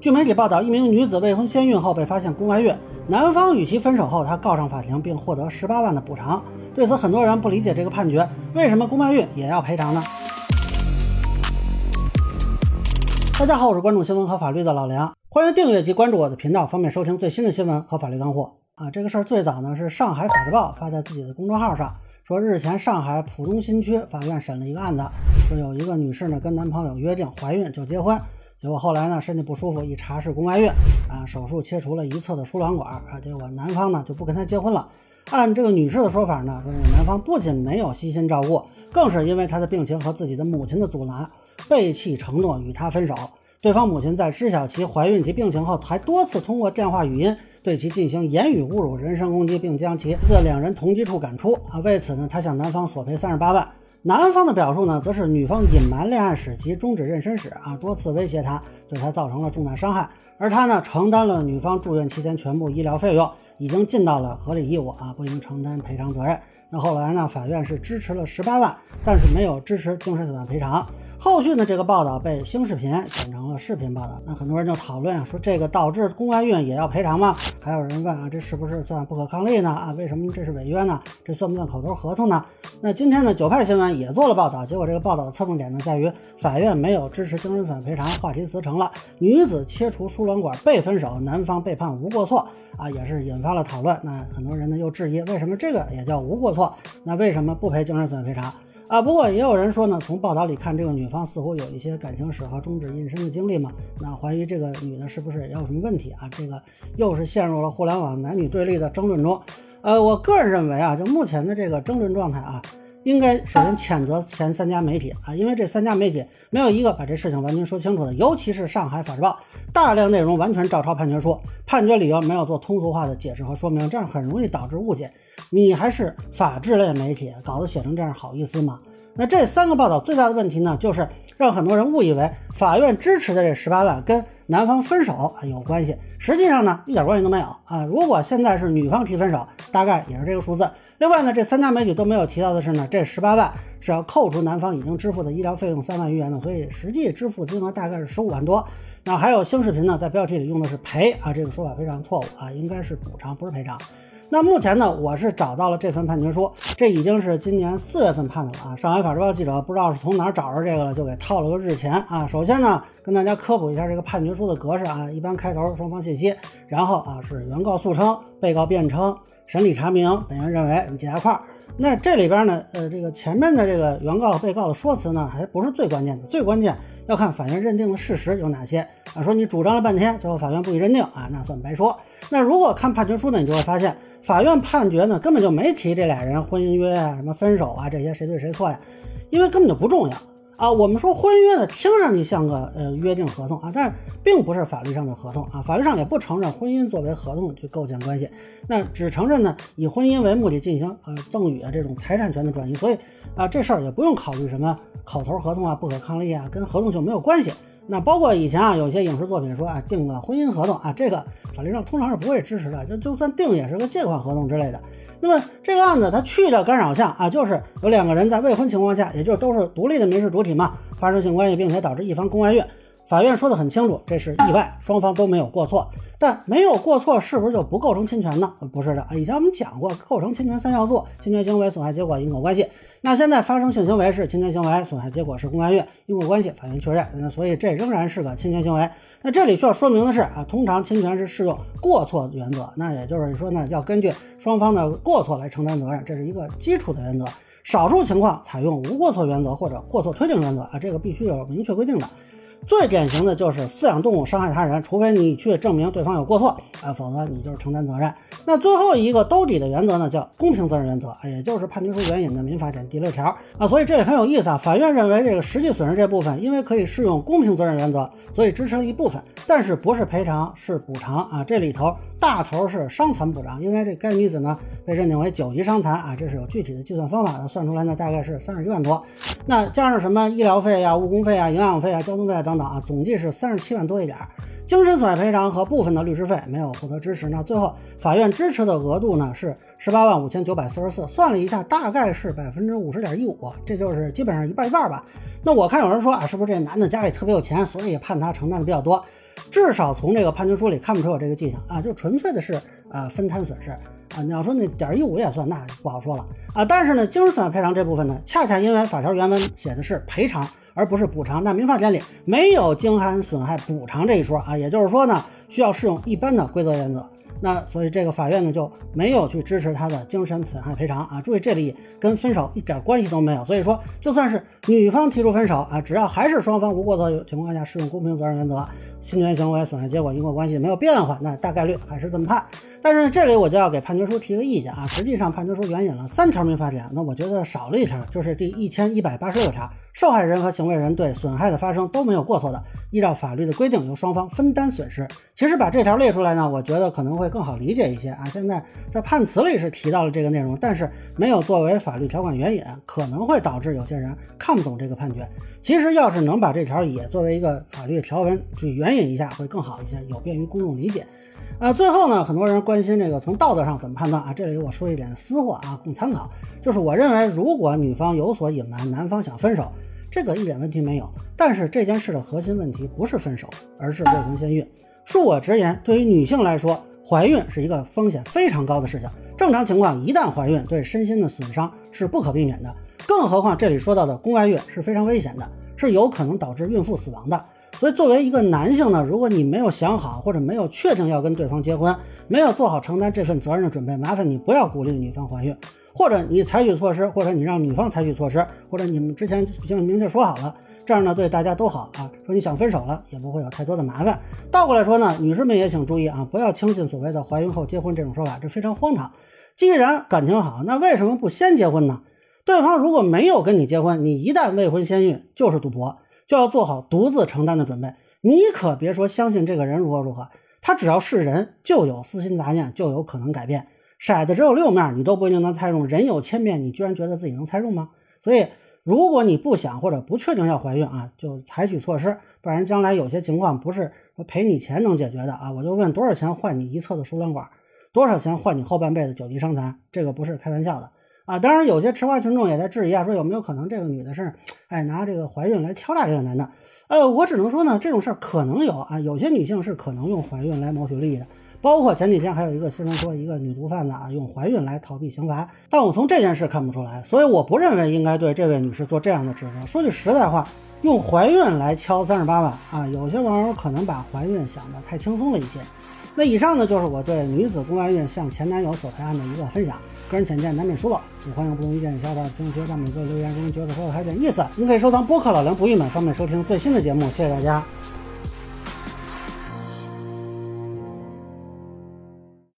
据媒体报道，一名女子未婚先孕后被发现宫外孕，男方与其分手后，她告上法庭并获得十八万的补偿。对此，很多人不理解这个判决，为什么宫外孕也要赔偿呢？大家好，我是关注新闻和法律的老梁，欢迎订阅及关注我的频道，方便收听最新的新闻和法律干货啊。这个事儿最早呢是上海法制报发在自己的公众号上，说日前上海浦东新区法院审了一个案子，说有一个女士呢跟男朋友约定怀孕就结婚。结果后来呢，身体不舒服，一查是宫外孕啊，手术切除了一侧的输卵管啊，结果男方呢就不跟她结婚了。按这个女士的说法呢，说这个男方不仅没有悉心照顾，更是因为她的病情和自己的母亲的阻拦，背弃承诺与她分手。对方母亲在知晓其怀孕及病情后，还多次通过电话语音对其进行言语侮辱、人身攻击，并将其自两人同居处赶出啊。为此呢，他向男方索赔三十八万。男方的表述呢，则是女方隐瞒恋爱史及终止妊娠史啊，多次威胁他，对他造成了重大伤害，而他呢，承担了女方住院期间全部医疗费用，已经尽到了合理义务啊，不应承担赔偿责任。那后来呢，法院是支持了十八万，但是没有支持精神损害赔偿。后续呢，这个报道被新视频剪成了视频报道，那很多人就讨论啊，说这个导致宫外孕也要赔偿吗？还有人问啊，这是不是算不可抗力呢？啊，为什么这是违约呢？这算不算口头合同呢？那今天呢，九派新闻也做了报道，结果这个报道的侧重点呢，在于法院没有支持精神损害赔偿，话题辞成了。女子切除输卵管被分手，男方被判无过错啊，也是引发了讨论。那很多人呢又质疑，为什么这个也叫无过错？那为什么不赔精神损害赔偿？啊，不过也有人说呢，从报道里看，这个女方似乎有一些感情史和终止妊娠的经历嘛，那怀疑这个女的是不是也有什么问题啊？这个又是陷入了互联网男女对立的争论中。呃，我个人认为啊，就目前的这个争论状态啊，应该首先谴责前三家媒体啊，因为这三家媒体没有一个把这事情完全说清楚的，尤其是上海法制报，大量内容完全照抄判决书，判决理由没有做通俗化的解释和说明，这样很容易导致误解。你还是法制类媒体，稿子写成这样好意思吗？那这三个报道最大的问题呢，就是让很多人误以为法院支持的这十八万跟男方分手啊有关系，实际上呢一点关系都没有啊。如果现在是女方提分手，大概也是这个数字。另外呢，这三家媒体都没有提到的是呢，这十八万是要扣除男方已经支付的医疗费用三万余元的，所以实际支付金额大概是十五万多。那还有新视频呢，在标题里用的是赔啊，这个说法非常错误啊，应该是补偿，不是赔偿。那目前呢，我是找到了这份判决书，这已经是今年四月份判的了啊。上海法制报记者不知道是从哪儿找着这个了，就给套了个日前啊。首先呢，跟大家科普一下这个判决书的格式啊，一般开头双方信息，然后啊是原告诉称、被告辩称、审理查明、本院认为几大块。那这里边呢，呃，这个前面的这个原告和被告的说辞呢，还不是最关键的，最关键要看法院认定的事实有哪些啊。说你主张了半天，最后法院不予认定啊，那算白说。那如果看判决书呢，你就会发现。法院判决呢，根本就没提这俩人婚姻约啊、什么分手啊这些谁对谁错呀，因为根本就不重要啊。我们说婚约呢，听上去像个呃约定合同啊，但并不是法律上的合同啊，法律上也不承认婚姻作为合同去构建关系，那只承认呢以婚姻为目的进行呃赠与啊这种财产权的转移，所以啊这事儿也不用考虑什么口头合同啊、不可抗力啊，跟合同就没有关系。那包括以前啊，有些影视作品说啊，订个婚姻合同啊，这个法律上通常是不会支持的，就就算订也是个借款合同之类的。那么这个案子它去掉干扰项啊，就是有两个人在未婚情况下，也就是都是独立的民事主体嘛，发生性关系，并且导致一方宫外孕。法院说的很清楚，这是意外，双方都没有过错。但没有过错，是不是就不构成侵权呢？不是的。以前我们讲过，构成侵权三要素：侵权行为、损害结果、因果关系。那现在发生性行为是侵权行为，损害结果是宫外孕，因果关系法院确认，那所以这仍然是个侵权行为。那这里需要说明的是啊，通常侵权是适用过错原则，那也就是说呢，要根据双方的过错来承担责任，这是一个基础的原则。少数情况采用无过错原则或者过错推定原则啊，这个必须有明确规定的。最典型的就是饲养动物伤害他人，除非你去证明对方有过错啊，否则你就是承担责任。那最后一个兜底的原则呢，叫公平责任原则，也就是判决书援引的民法典第六条啊。所以这也很有意思啊。法院认为这个实际损失这部分，因为可以适用公平责任原则，所以支持了一部分，但是不是赔偿，是补偿啊。这里头大头是伤残补偿，因为这该女子呢被认定为九级伤残啊，这是有具体的计算方法的，算出来呢大概是三十一万多。那加上什么医疗费呀、误工费啊、营养费啊、交通费啊等等啊，总计是三十七万多一点。精神损害赔偿和部分的律师费没有获得支持。那最后法院支持的额度呢是十八万五千九百四十四，算了一下，大概是百分之五十点一五，这就是基本上一半一半吧。那我看有人说啊，是不是这男的家里特别有钱，所以判他承担的比较多？至少从这个判决书里看不出有这个迹象啊，就纯粹的是啊分摊损失啊。你要说那点一五也算，那不好说了啊。但是呢，精神损害赔偿这部分呢，恰恰因为法条原文写的是赔偿而不是补偿，那民法典里没有精神损害补偿这一说啊，也就是说呢，需要适用一般的规则原则。那所以这个法院呢就没有去支持他的精神损害赔偿啊。注意这里跟分手一点关系都没有。所以说，就算是女方提出分手啊，只要还是双方无过错情况下适用公平责任原则，侵权行为损害结果因果关系没有变化，那大概率还是这么判。但是这里我就要给判决书提个意见啊，实际上判决书援引了三条民法典，那我觉得少了一条，就是第一千一百八十六条，受害人和行为人对损害的发生都没有过错的，依照法律的规定由双方分担损失。其实把这条列出来呢，我觉得可能会更好理解一些啊。现在在判词里是提到了这个内容，但是没有作为法律条款援引，可能会导致有些人看不懂这个判决。其实要是能把这条也作为一个法律条文去援引一下，会更好一些，有便于公众理解。啊，最后呢，很多人关心这个从道德上怎么判断啊？这里我说一点私货啊，供参考。就是我认为，如果女方有所隐瞒，男方想分手，这个一点问题没有。但是这件事的核心问题不是分手，而是未婚先孕。恕我直言，对于女性来说，怀孕是一个风险非常高的事情。正常情况，一旦怀孕，对身心的损伤是不可避免的。更何况这里说到的宫外孕是非常危险的，是有可能导致孕妇死亡的。所以，作为一个男性呢，如果你没有想好，或者没有确定要跟对方结婚，没有做好承担这份责任的准备，麻烦你不要鼓励女方怀孕，或者你采取措施，或者你让女方采取措施，或者你们之前已经明确说好了，这样呢对大家都好啊。说你想分手了，也不会有太多的麻烦。倒过来说呢，女士们也请注意啊，不要轻信所谓的怀孕后结婚这种说法，这非常荒唐。既然感情好，那为什么不先结婚呢？对方如果没有跟你结婚，你一旦未婚先孕，就是赌博。就要做好独自承担的准备。你可别说相信这个人如何如何，他只要是人，就有私心杂念，就有可能改变。骰子只有六面，你都不一定能猜中。人有千面，你居然觉得自己能猜中吗？所以，如果你不想或者不确定要怀孕啊，就采取措施，不然将来有些情况不是赔你钱能解决的啊。我就问多少钱换你一侧的输卵管，多少钱换你后半辈子九级伤残？这个不是开玩笑的。啊，当然有些吃瓜群众也在质疑啊，说有没有可能这个女的是，哎，拿这个怀孕来敲诈这个男的？呃，我只能说呢，这种事儿可能有啊，有些女性是可能用怀孕来谋取利益的，包括前几天还有一个新闻说，一个女毒贩子啊用怀孕来逃避刑罚，但我从这件事看不出来，所以我不认为应该对这位女士做这样的指责。说句实在话，用怀孕来敲三十八万啊，有些网友可能把怀孕想得太轻松了一些。那以上呢，就是我对女子宫外孕向前男友索赔案的一个分享。个人浅见难免疏漏，也欢迎不同意见的小伙伴评论区上面给我留言，如果觉得说的还有点意思，您可以收藏播客老梁不郁闷，方便收听最新的节目。谢谢大家。